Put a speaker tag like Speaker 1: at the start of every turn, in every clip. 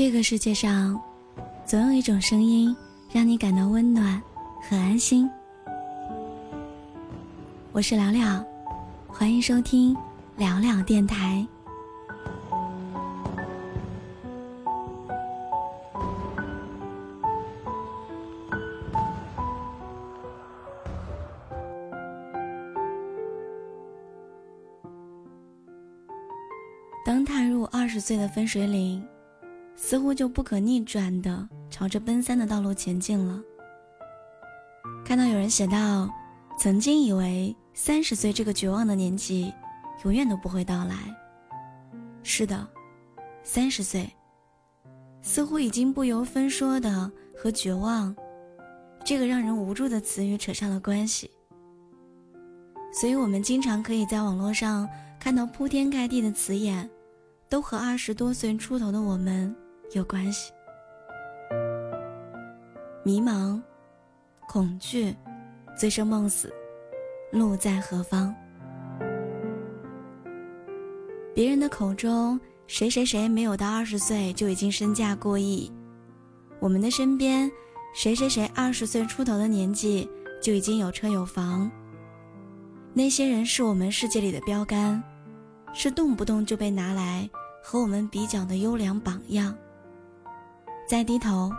Speaker 1: 这个世界上，总有一种声音让你感到温暖和安心。我是聊聊，欢迎收听聊聊电台。当踏入二十岁的分水岭，似乎就不可逆转的朝着奔三的道路前进了。看到有人写道：“曾经以为三十岁这个绝望的年纪，永远都不会到来。”是的，三十岁，似乎已经不由分说的和绝望这个让人无助的词语扯上了关系。所以，我们经常可以在网络上看到铺天盖地的词眼，都和二十多岁出头的我们有关系。迷茫、恐惧、醉生梦死，路在何方？别人的口中，谁谁谁没有到二十岁就已经身价过亿；我们的身边，谁谁谁二十岁出头的年纪就已经有车有房。那些人是我们世界里的标杆，是动不动就被拿来和我们比较的优良榜样。再低头，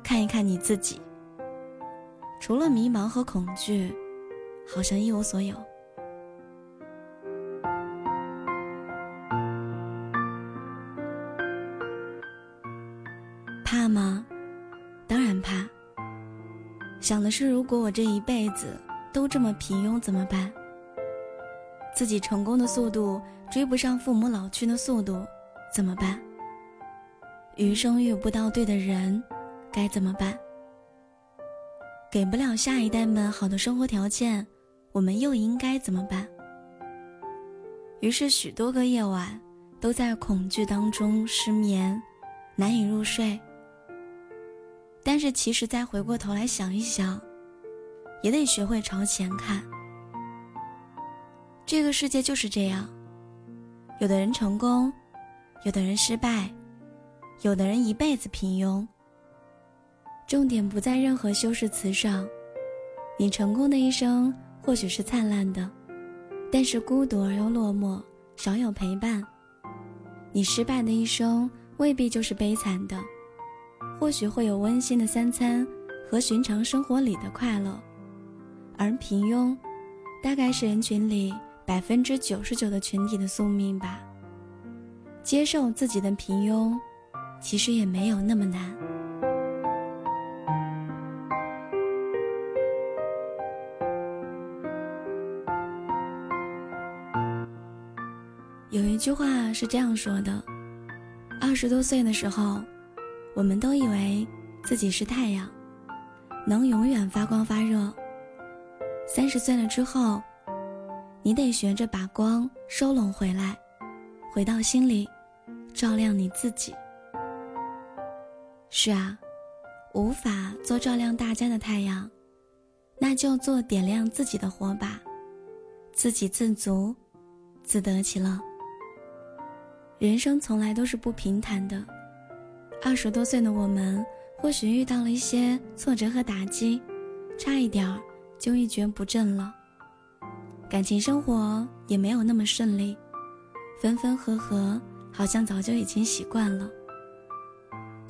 Speaker 1: 看一看你自己，除了迷茫和恐惧，好像一无所有。怕吗？当然怕。想的是，如果我这一辈子都这么平庸，怎么办？自己成功的速度追不上父母老去的速度，怎么办？余生遇不到对的人，该怎么办？给不了下一代们好的生活条件，我们又应该怎么办？于是许多个夜晚都在恐惧当中失眠，难以入睡。但是其实再回过头来想一想，也得学会朝前看。这个世界就是这样，有的人成功，有的人失败，有的人一辈子平庸。重点不在任何修饰词上，你成功的一生或许是灿烂的，但是孤独而又落寞，少有陪伴；你失败的一生未必就是悲惨的，或许会有温馨的三餐和寻常生活里的快乐，而平庸，大概是人群里。百分之九十九的群体的宿命吧。接受自己的平庸，其实也没有那么难。有一句话是这样说的：二十多岁的时候，我们都以为自己是太阳，能永远发光发热。三十岁了之后。你得学着把光收拢回来，回到心里，照亮你自己。是啊，无法做照亮大家的太阳，那就做点亮自己的火把，自给自足，自得其乐。人生从来都是不平坦的，二十多岁的我们，或许遇到了一些挫折和打击，差一点儿就一蹶不振了。感情生活也没有那么顺利，分分合合好像早就已经习惯了。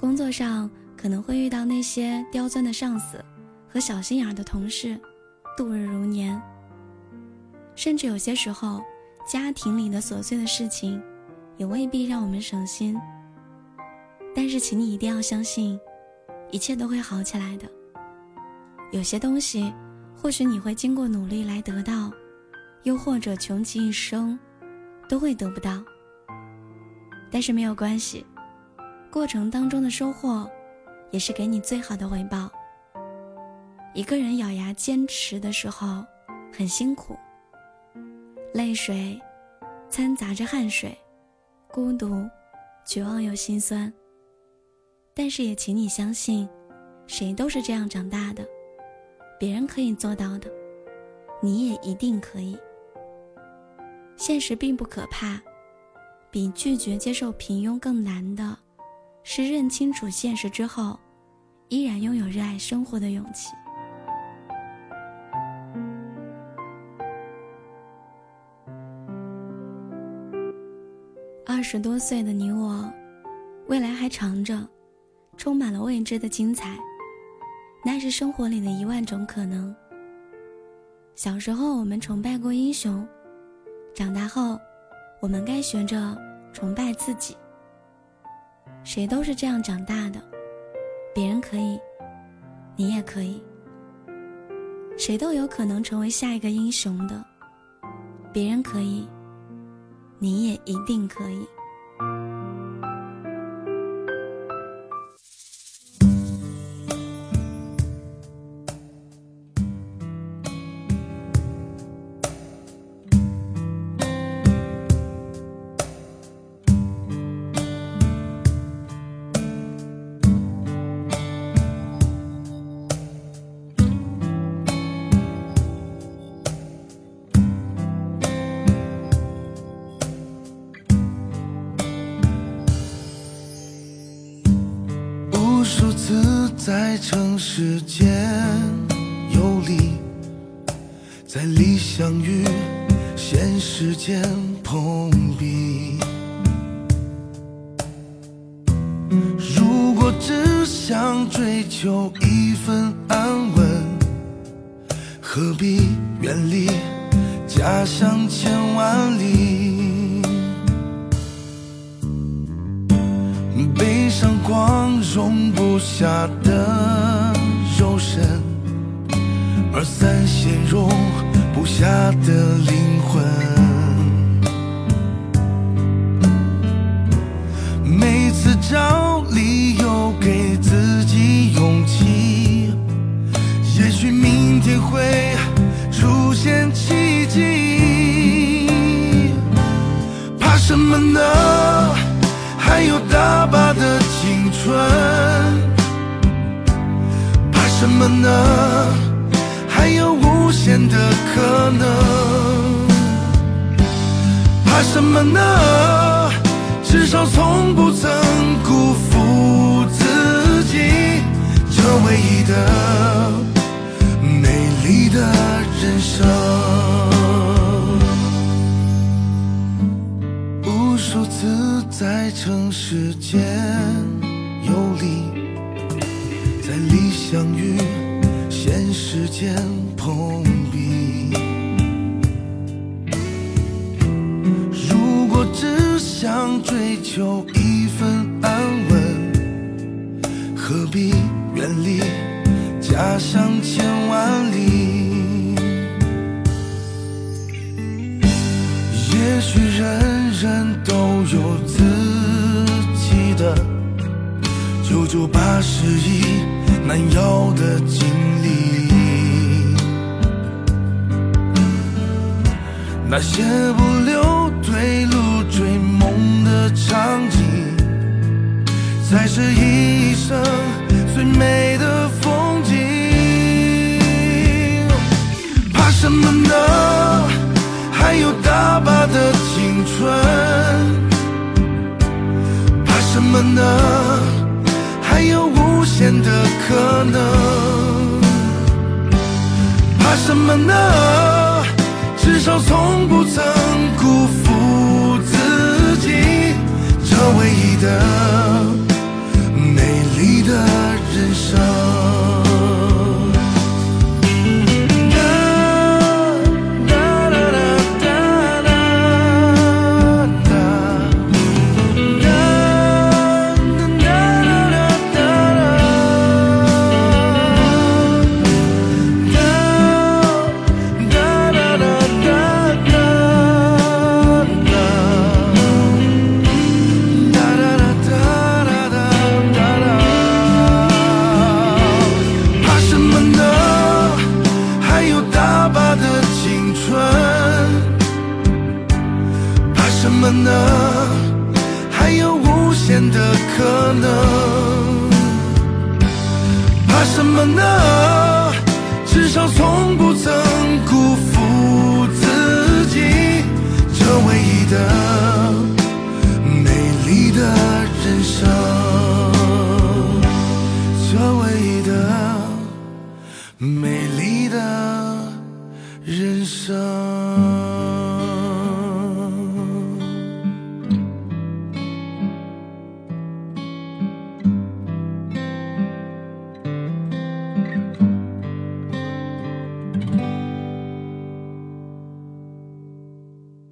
Speaker 1: 工作上可能会遇到那些刁钻的上司和小心眼的同事，度日如年。甚至有些时候，家庭里的琐碎的事情，也未必让我们省心。但是，请你一定要相信，一切都会好起来的。有些东西，或许你会经过努力来得到。又或者穷其一生，都会得不到。但是没有关系，过程当中的收获，也是给你最好的回报。一个人咬牙坚持的时候，很辛苦，泪水掺杂着汗水，孤独、绝望又心酸。但是也请你相信，谁都是这样长大的，别人可以做到的，你也一定可以。现实并不可怕，比拒绝接受平庸更难的，是认清楚现实之后，依然拥有热爱生活的勇气。二十多岁的你我，未来还长着，充满了未知的精彩，那是生活里的一万种可能。小时候我们崇拜过英雄，长大后，我们该学着崇拜自己。谁都是这样长大的，别人可以，你也可以。谁都有可能成为下一个英雄的，别人可以，你也一定可以。
Speaker 2: 无数次在城市间游离，在理想与现实间碰壁。如果只想追求一份安稳，何必远离家乡千万里？容不下的肉身，而散线容不下的灵魂。每次找理由给自己勇气，也许明天会出现奇迹。怕什么呢？还有大把的青春，怕什么呢？还有无限的可能，怕什么呢？至少从不曾辜负自己，这唯一的相遇现实间碰壁。如果只想追求一份安稳，何必远离家乡千万里？也许人人都有自己的。九九八十一难要的经历，那些不留退路追梦的场景，才是一生最美的风景。怕什么呢？还有大把的青春。怕什么呢？变的可能。怕什么呢？至少从不曾辜负自己，这唯一的美丽的人生。呢？至少从不曾辜负自己，这唯一的美丽的人生，这唯一的美丽的人生。